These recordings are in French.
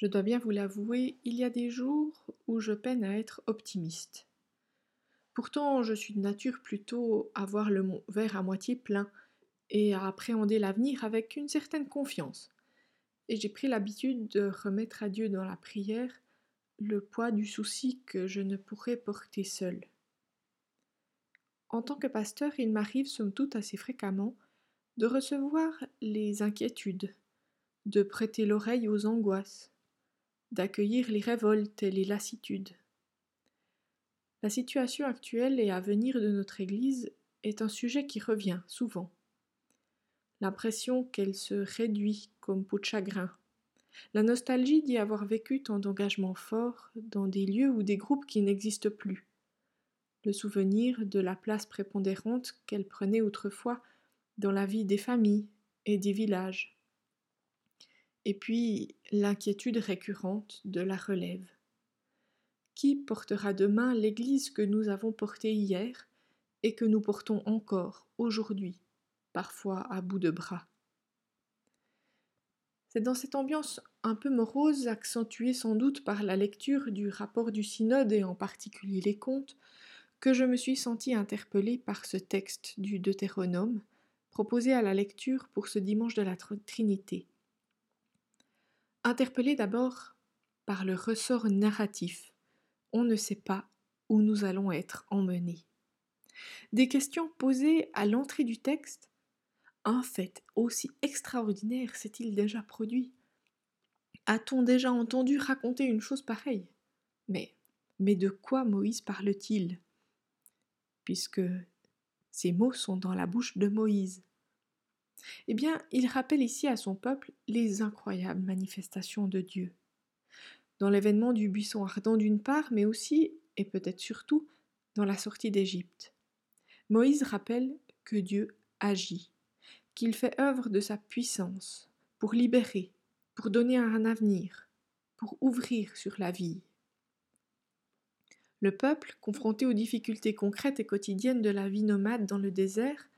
Je dois bien vous l'avouer, il y a des jours où je peine à être optimiste. Pourtant, je suis de nature plutôt à voir le verre à moitié plein et à appréhender l'avenir avec une certaine confiance. Et j'ai pris l'habitude de remettre à Dieu dans la prière le poids du souci que je ne pourrais porter seul. En tant que pasteur, il m'arrive somme toute assez fréquemment de recevoir les inquiétudes, de prêter l'oreille aux angoisses, d'accueillir les révoltes et les lassitudes. La situation actuelle et à venir de notre Église est un sujet qui revient souvent. L'impression qu'elle se réduit comme peau de chagrin. La nostalgie d'y avoir vécu tant d'engagements forts dans des lieux ou des groupes qui n'existent plus. Le souvenir de la place prépondérante qu'elle prenait autrefois dans la vie des familles et des villages. Et puis l'inquiétude récurrente de la relève. Qui portera demain l'Église que nous avons portée hier et que nous portons encore aujourd'hui, parfois à bout de bras? C'est dans cette ambiance un peu morose, accentuée sans doute par la lecture du rapport du synode et en particulier les contes, que je me suis sentie interpellée par ce texte du Deutéronome, proposé à la lecture pour ce dimanche de la Trinité. Interpellé d'abord par le ressort narratif, on ne sait pas où nous allons être emmenés. Des questions posées à l'entrée du texte, un fait aussi extraordinaire s'est-il déjà produit? A-t-on déjà entendu raconter une chose pareille? Mais, mais de quoi Moïse parle-t-il? Puisque ces mots sont dans la bouche de Moïse. Eh bien, il rappelle ici à son peuple les incroyables manifestations de Dieu. Dans l'événement du buisson ardent d'une part, mais aussi, et peut-être surtout, dans la sortie d'Égypte. Moïse rappelle que Dieu agit, qu'il fait œuvre de sa puissance pour libérer, pour donner un avenir, pour ouvrir sur la vie. Le peuple, confronté aux difficultés concrètes et quotidiennes de la vie nomade dans le désert,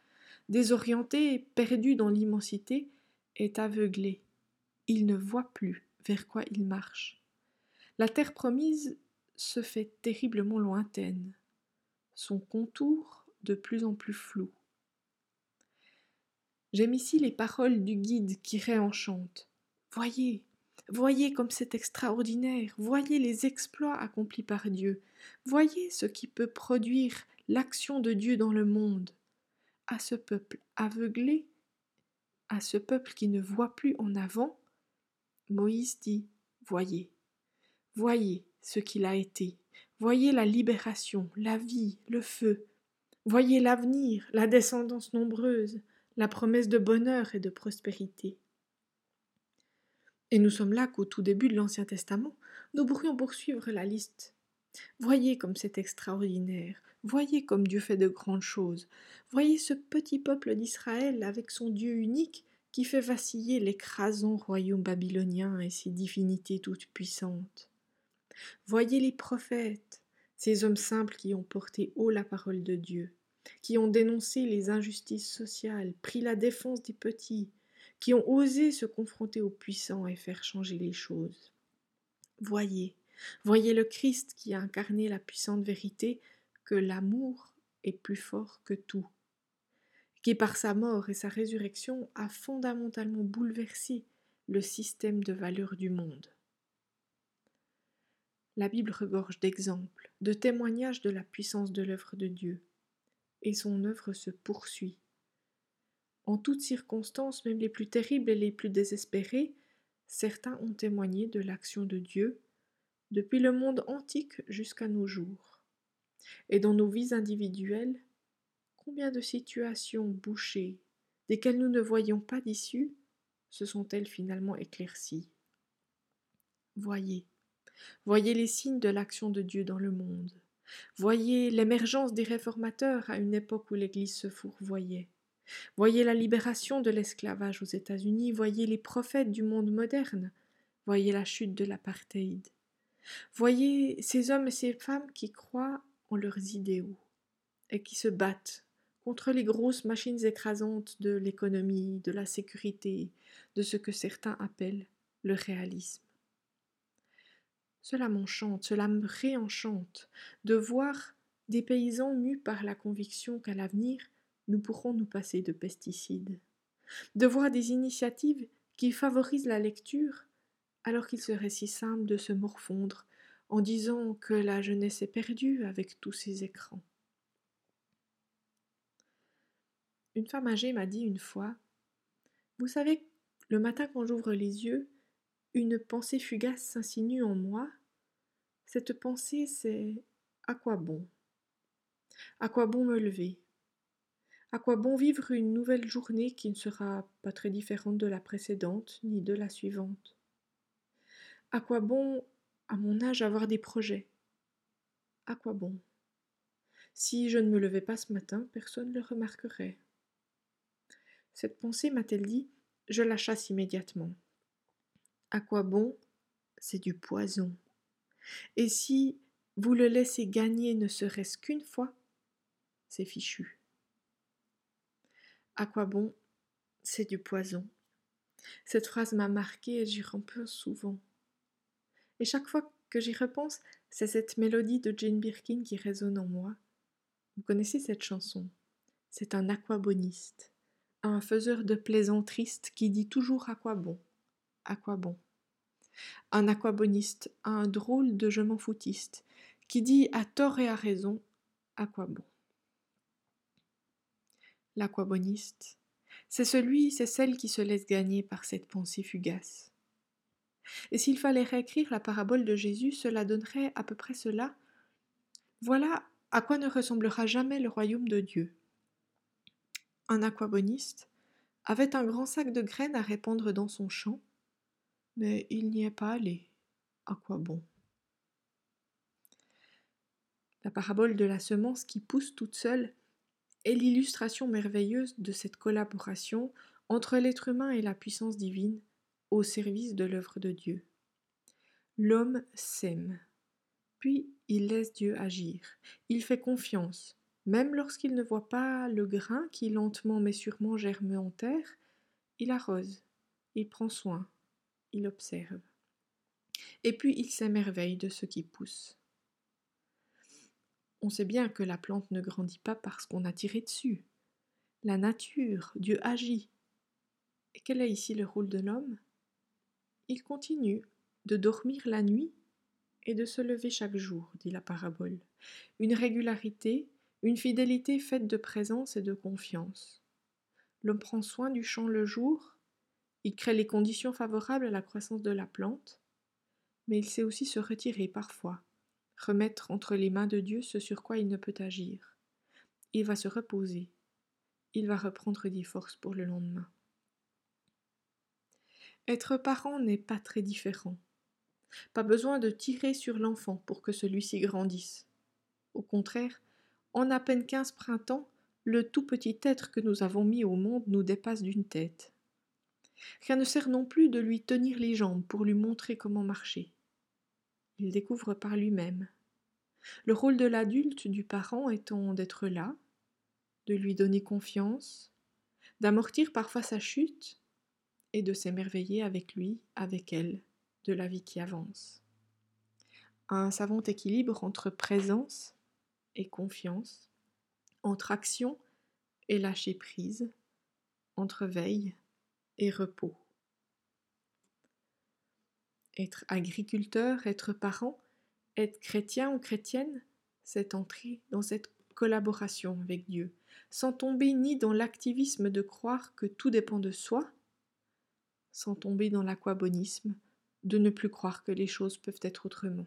désorienté perdu dans l'immensité, est aveuglé. Il ne voit plus vers quoi il marche. La terre promise se fait terriblement lointaine, son contour de plus en plus flou. J'aime ici les paroles du guide qui réenchante. Voyez, Voyez comme c'est extraordinaire, voyez les exploits accomplis par Dieu, voyez ce qui peut produire l'action de Dieu dans le monde. À ce peuple aveuglé, à ce peuple qui ne voit plus en avant, Moïse dit Voyez, voyez ce qu'il a été, voyez la libération, la vie, le feu, voyez l'avenir, la descendance nombreuse, la promesse de bonheur et de prospérité. Et nous sommes là qu'au tout début de l'Ancien Testament, nous pourrions poursuivre la liste. Voyez comme c'est extraordinaire, voyez comme Dieu fait de grandes choses, voyez ce petit peuple d'Israël avec son Dieu unique qui fait vaciller l'écrasant royaume babylonien et ses divinités toutes puissantes. Voyez les prophètes, ces hommes simples qui ont porté haut la parole de Dieu, qui ont dénoncé les injustices sociales, pris la défense des petits, qui ont osé se confronter aux puissants et faire changer les choses. Voyez, voyez le Christ qui a incarné la puissante vérité que l'amour est plus fort que tout, qui par sa mort et sa résurrection a fondamentalement bouleversé le système de valeurs du monde. La Bible regorge d'exemples, de témoignages de la puissance de l'œuvre de Dieu, et son œuvre se poursuit en toutes circonstances, même les plus terribles et les plus désespérées, certains ont témoigné de l'action de Dieu, depuis le monde antique jusqu'à nos jours. Et dans nos vies individuelles, combien de situations bouchées, desquelles nous ne voyions pas d'issue, se sont-elles finalement éclaircies? Voyez, voyez les signes de l'action de Dieu dans le monde. Voyez l'émergence des réformateurs à une époque où l'Église se fourvoyait. Voyez la libération de l'esclavage aux États-Unis, voyez les prophètes du monde moderne, voyez la chute de l'apartheid. Voyez ces hommes et ces femmes qui croient en leurs idéaux et qui se battent contre les grosses machines écrasantes de l'économie, de la sécurité, de ce que certains appellent le réalisme. Cela m'enchante, cela me réenchante de voir des paysans mus par la conviction qu'à l'avenir, nous pourrons nous passer de pesticides, de voir des initiatives qui favorisent la lecture alors qu'il serait si simple de se morfondre en disant que la jeunesse est perdue avec tous ces écrans. Une femme âgée m'a dit une fois Vous savez, le matin quand j'ouvre les yeux, une pensée fugace s'insinue en moi. Cette pensée, c'est à quoi bon? À quoi bon me lever? À quoi bon vivre une nouvelle journée qui ne sera pas très différente de la précédente ni de la suivante? À quoi bon, à mon âge, avoir des projets? À quoi bon? Si je ne me levais pas ce matin, personne ne le remarquerait. Cette pensée, m'a-t-elle dit, je la chasse immédiatement. À quoi bon? C'est du poison. Et si vous le laissez gagner ne serait-ce qu'une fois, c'est fichu. À quoi bon? C'est du poison. Cette phrase m'a marquée et j'y repense souvent. Et chaque fois que j'y repense, c'est cette mélodie de Jane Birkin qui résonne en moi. Vous connaissez cette chanson? C'est un aquaboniste, un faiseur de plaisanteries qui dit toujours à quoi bon à quoi bon Un aquaboniste, un drôle de je m'en foutiste, qui dit à tort et à raison à quoi bon L'aquaboniste, c'est celui, c'est celle qui se laisse gagner par cette pensée fugace. Et s'il fallait réécrire la parabole de Jésus, cela donnerait à peu près cela. Voilà à quoi ne ressemblera jamais le royaume de Dieu. Un aquaboniste avait un grand sac de graines à répandre dans son champ, mais il n'y est pas allé. À quoi bon? La parabole de la semence qui pousse toute seule est l'illustration merveilleuse de cette collaboration entre l'être humain et la puissance divine au service de l'œuvre de Dieu. L'homme sème, puis il laisse Dieu agir. Il fait confiance, même lorsqu'il ne voit pas le grain qui lentement mais sûrement germe en terre, il arrose, il prend soin, il observe. Et puis il s'émerveille de ce qui pousse. On sait bien que la plante ne grandit pas parce qu'on a tiré dessus. La nature, Dieu agit. Et quel est ici le rôle de l'homme? Il continue de dormir la nuit et de se lever chaque jour, dit la parabole. Une régularité, une fidélité faite de présence et de confiance. L'homme prend soin du champ le jour il crée les conditions favorables à la croissance de la plante, mais il sait aussi se retirer parfois, remettre entre les mains de Dieu ce sur quoi il ne peut agir. Il va se reposer, il va reprendre des forces pour le lendemain. Être parent n'est pas très différent. Pas besoin de tirer sur l'enfant pour que celui-ci grandisse. Au contraire, en à peine quinze printemps, le tout petit être que nous avons mis au monde nous dépasse d'une tête. Rien ne sert non plus de lui tenir les jambes pour lui montrer comment marcher. Il découvre par lui-même. Le rôle de l'adulte, du parent, étant d'être là, de lui donner confiance, d'amortir parfois sa chute et de s'émerveiller avec lui, avec elle, de la vie qui avance. Un savant équilibre entre présence et confiance, entre action et lâcher prise, entre veille et repos. Être agriculteur, être parent, être chrétien ou chrétienne, c'est entrer dans cette collaboration avec Dieu, sans tomber ni dans l'activisme de croire que tout dépend de soi, sans tomber dans l'aquabonisme de ne plus croire que les choses peuvent être autrement.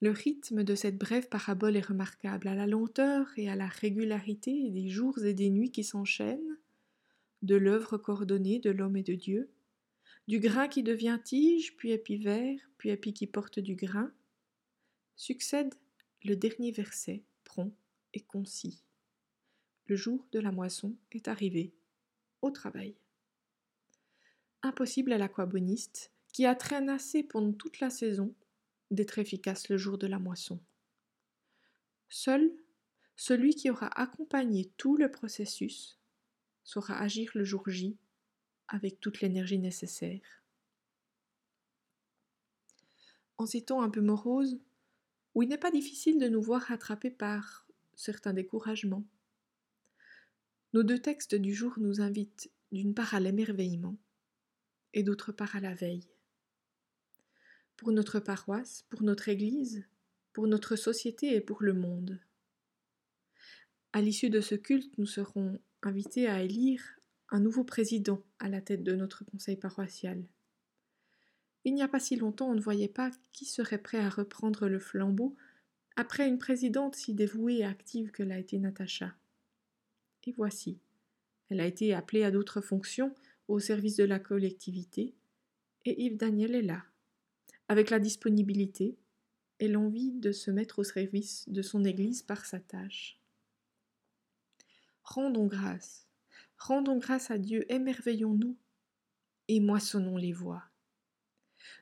Le rythme de cette brève parabole est remarquable, à la lenteur et à la régularité des jours et des nuits qui s'enchaînent, de l'œuvre coordonnée de l'homme et de Dieu, du grain qui devient tige, puis épi vert, puis épi qui porte du grain, succède le dernier verset, prompt et concis. Le jour de la moisson est arrivé. Travail. Impossible à l'aquaboniste, qui a traînassé pendant toute la saison, d'être efficace le jour de la moisson. Seul celui qui aura accompagné tout le processus saura agir le jour J avec toute l'énergie nécessaire. en ces temps un peu moroses, où il n'est pas difficile de nous voir rattrapés par certains découragements. Nos deux textes du jour nous invitent d'une part à l'émerveillement et d'autre part à la veille. Pour notre paroisse, pour notre Église, pour notre société et pour le monde. À l'issue de ce culte, nous serons invités à élire un nouveau président à la tête de notre conseil paroissial. Il n'y a pas si longtemps, on ne voyait pas qui serait prêt à reprendre le flambeau après une présidente si dévouée et active que l'a été Natacha. Et voici, elle a été appelée à d'autres fonctions au service de la collectivité, et Yves Daniel est là, avec la disponibilité et l'envie de se mettre au service de son Église par sa tâche. Rendons grâce, rendons grâce à Dieu, émerveillons-nous et moissonnons les voix.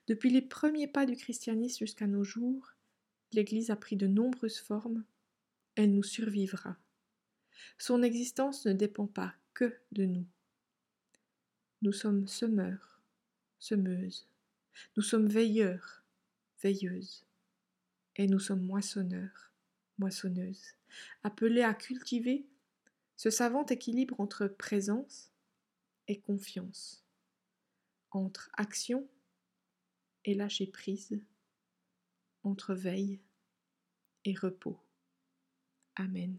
Depuis les premiers pas du christianisme jusqu'à nos jours, l'Église a pris de nombreuses formes, elle nous survivra. Son existence ne dépend pas que de nous. Nous sommes semeurs, semeuses, nous sommes veilleurs, veilleuses, et nous sommes moissonneurs, moissonneuses, appelés à cultiver ce savant équilibre entre présence et confiance, entre action et lâcher prise, entre veille et repos. Amen.